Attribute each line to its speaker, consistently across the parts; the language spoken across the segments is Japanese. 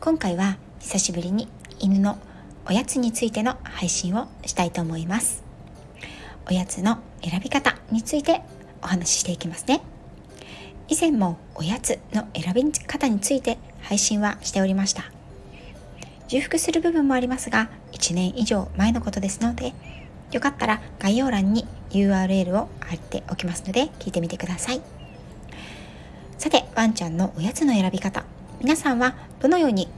Speaker 1: 今回は久しぶりに犬のおやつについての配信をしたいと思います。おやつの選び方についてお話ししていきますね。以前もおやつの選び方について配信はしておりました。重複する部分もありますが1年以上前のことですのでよかったら概要欄に URL を貼っておきますので聞いてみてください。さてワンちゃんのおやつの選び方。皆さんはどのように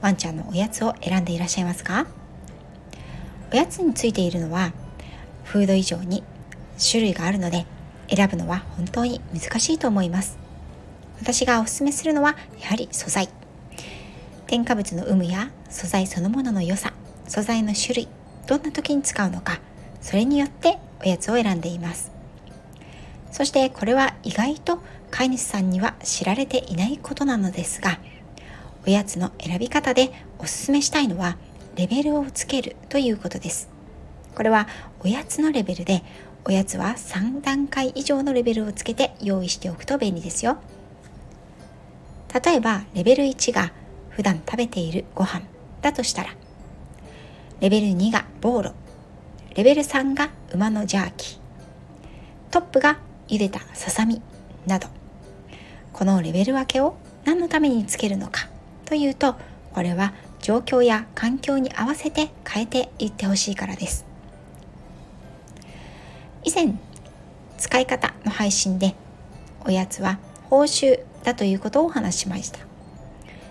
Speaker 1: ワンちゃんのおやつを選んでいらっしゃいますか？おやつについているのはフード以上に種類があるので選ぶのは本当に難しいと思います。私がおすすめするのはやはり素材。添加物の有無や素材そのものの良さ素材の種類どんな時に使うのかそれによっておやつを選んでいます。そしてこれは意外と飼い主さんには知られていないことなのですがおやつの選び方でおすすめしたいのはレベルをつけるということです。これはおやつのレベルでおやつは3段階以上のレベルをつけて用意しておくと便利ですよ。例えばレベル1が普段食べているご飯だとしたらレベル2がボーロ。レベル3が馬のジャーキートップが茹でたささみなど。このレベル分けを何のためにつけるのか。というとこれは状況や環境に合わせて変えていってほしいからです。以前使い方の配信でおやつは報酬だということをお話ししました。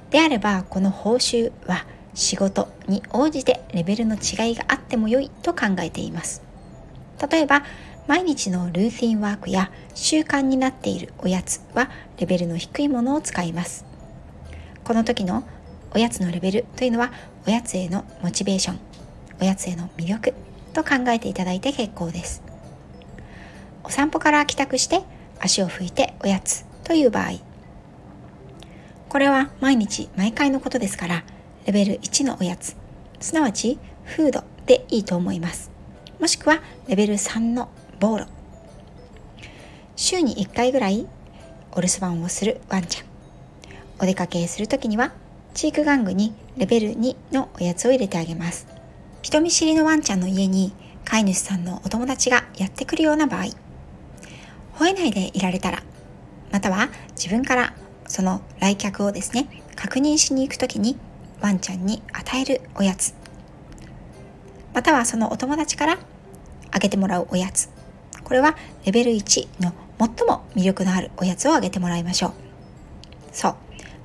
Speaker 1: であればこの報酬は仕事に応じてレベルの違いがあっても良いと考えています。例えば毎日のルーティンワークや習慣になっているおやつはレベルの低いものを使います。この時のおやつのレベルというのはおやつへのモチベーションおやつへの魅力と考えていただいて結構です。お散歩から帰宅して足を拭いておやつという場合。これは毎日毎回のことですからレベル1のおやつすなわちフードでいいと思います。もしくはレベル3のボーロ。週に1回ぐらいお留守番をするワンちゃん。お出かけする時にはチーク玩具にレベル2のおやつを入れてあげます。人見知りのワンちゃんの家に飼い主さんのお友達がやってくるような場合吠えないでいられたらまたは自分からその来客をですね確認しに行く時にワンちゃんに与えるおやつ。またはそのお友達からあげてもらうおやつ。これはレベル1の最も魅力のあるおやつをあげてもらいましょう。そう。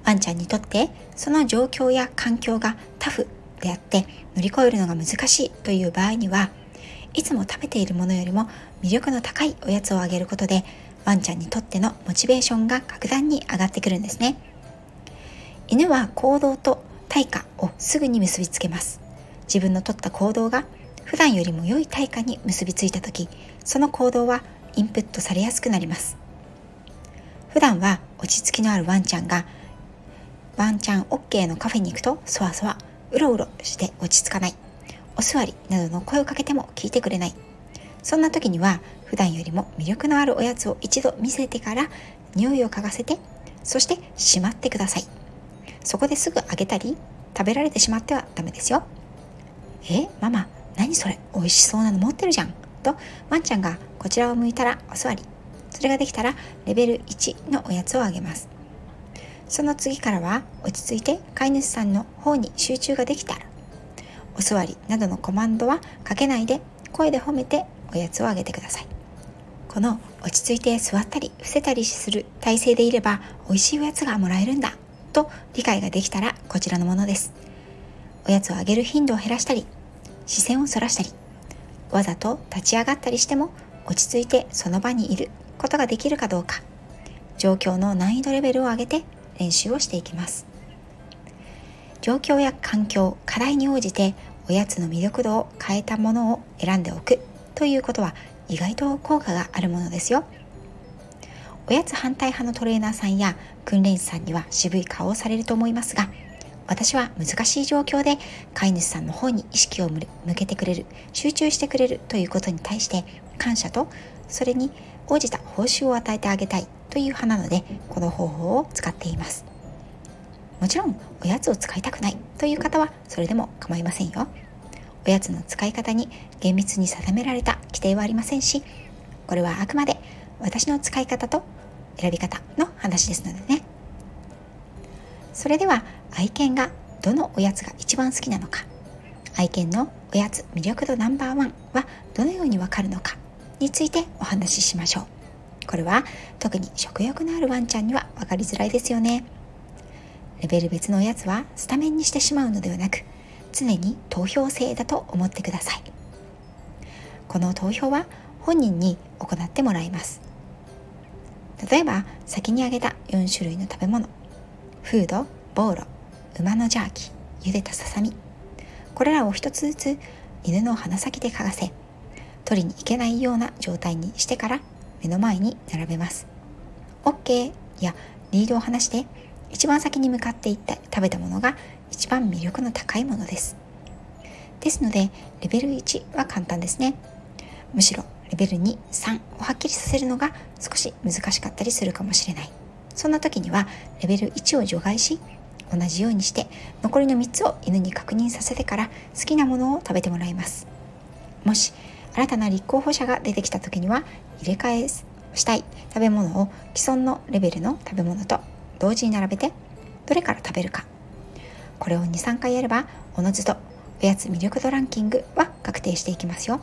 Speaker 1: ワンちゃんにとってその状況や環境がタフであって乗り越えるのが難しいという場合にはいつも食べているものよりも魅力の高いおやつをあげることでワンちゃんにとってのモチベーションが格段に上がってくるんですね。犬は行動と対価をすぐに結びつけます。自分のとった行動が普段よりも良い対価に結びついた時その行動はインプットされやすくなります。普段は落ち着きのあるワンちゃんがワンちゃん OK のカフェに行くとそわそわうろうろして落ち着かない。お座りなどの声をかけても聞いてくれない。そんな時には普段よりも魅力のあるおやつを一度見せてから匂いを嗅がせてそしてしまってください。そこですぐあげたり食べられてしまってはダメですよ。えママ何それ美味しそうなの持ってるじゃん。とワンちゃんがこちらを向いたらお座り。それができたらレベル1のおやつをあげます。その次からは落ち着いて飼い主さんの方に集中ができたらお座りなどのコマンドはかけないで声で褒めておやつをあげてください。この落ち着いて座ったり伏せたりする体勢でいれば美味しいおやつがもらえるんだと理解ができたらこちらのものです。おやつをあげる頻度を減らしたり視線をそらしたりわざと立ち上がったりしても落ち着いてその場にいることができるかどうか状況の難易度レベルを上げて練習をしていきます。状況や環境課題に応じておやつの魅力度を変えたものを選んでおくということは意外と効果があるものですよ。おやつ反対派のトレーナーさんや訓練士さんには渋い顔をされると思いますが私は難しい状況で飼い主さんの方に意識を向けてくれる集中してくれるということに対して感謝とそれに応じた報酬を与えてあげたい。という派なのでこの方法を使っています。もちろんおやつを使いたくないという方はそれでも構いませんよ。おやつの使い方に厳密に定められた規定はありませんしこれはあくまで私の使い方と選び方の話ですのでね。それでは愛犬がどのおやつが一番好きなのか愛犬のおやつ魅力度ナンバーワンはどのようにわかるのかについてお話ししましょう。これは特に食欲のあるワンちゃんには分かりづらいですよね。レベル別のおやつはスタメンにしてしまうのではなく常に投票制だと思ってください。この投票は本人に行ってもらいます。例えば先に挙げた4種類の食べ物。フードボーロ馬のジャーキー茹でたささみ。これらを一つずつ犬の鼻先で嗅がせ取りに行けないような状態にしてから目の前に並べます。OK やリードを離して一番先に向かっていって食べたものが一番魅力の高いものです。ですのでレベル1は簡単ですね。むしろレベル23をはっきりさせるのが少し難しかったりするかもしれない。そんな時にはレベル1を除外し同じようにして残りの3つを犬に確認させてから好きなものを食べてもらいます。もし新たな立候補者が出てきた時には入れ替えしたい。食べ物を既存のレベルの食べ物と同時に並べてどれから食べるか。これを23回やればおのずとおやつ魅力度ランキングは確定していきますよ。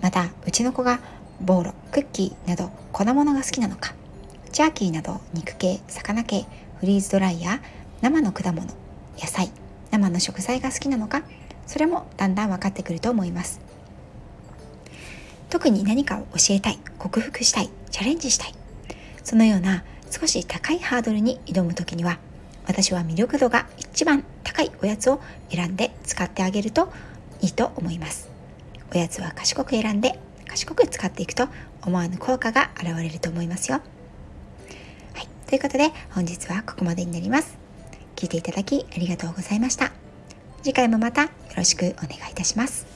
Speaker 1: またうちの子がボーロクッキーなど粉物が好きなのかジャーキーなど肉系魚系フリーズドライや生の果物野菜生の食材が好きなのかそれもだんだん分かってくると思います。特に何かを教えたい克服したいチャレンジしたい。そのような少し高いハードルに挑む時には私は魅力度が一番高いおやつを選んで使ってあげるといいと思います。おやつは賢く選んで賢く使っていくと思わぬ効果が現れると思いますよ。はいということで本日はここまでになります。聞いていただきありがとうございました。次回もまたよろしくお願いいたします。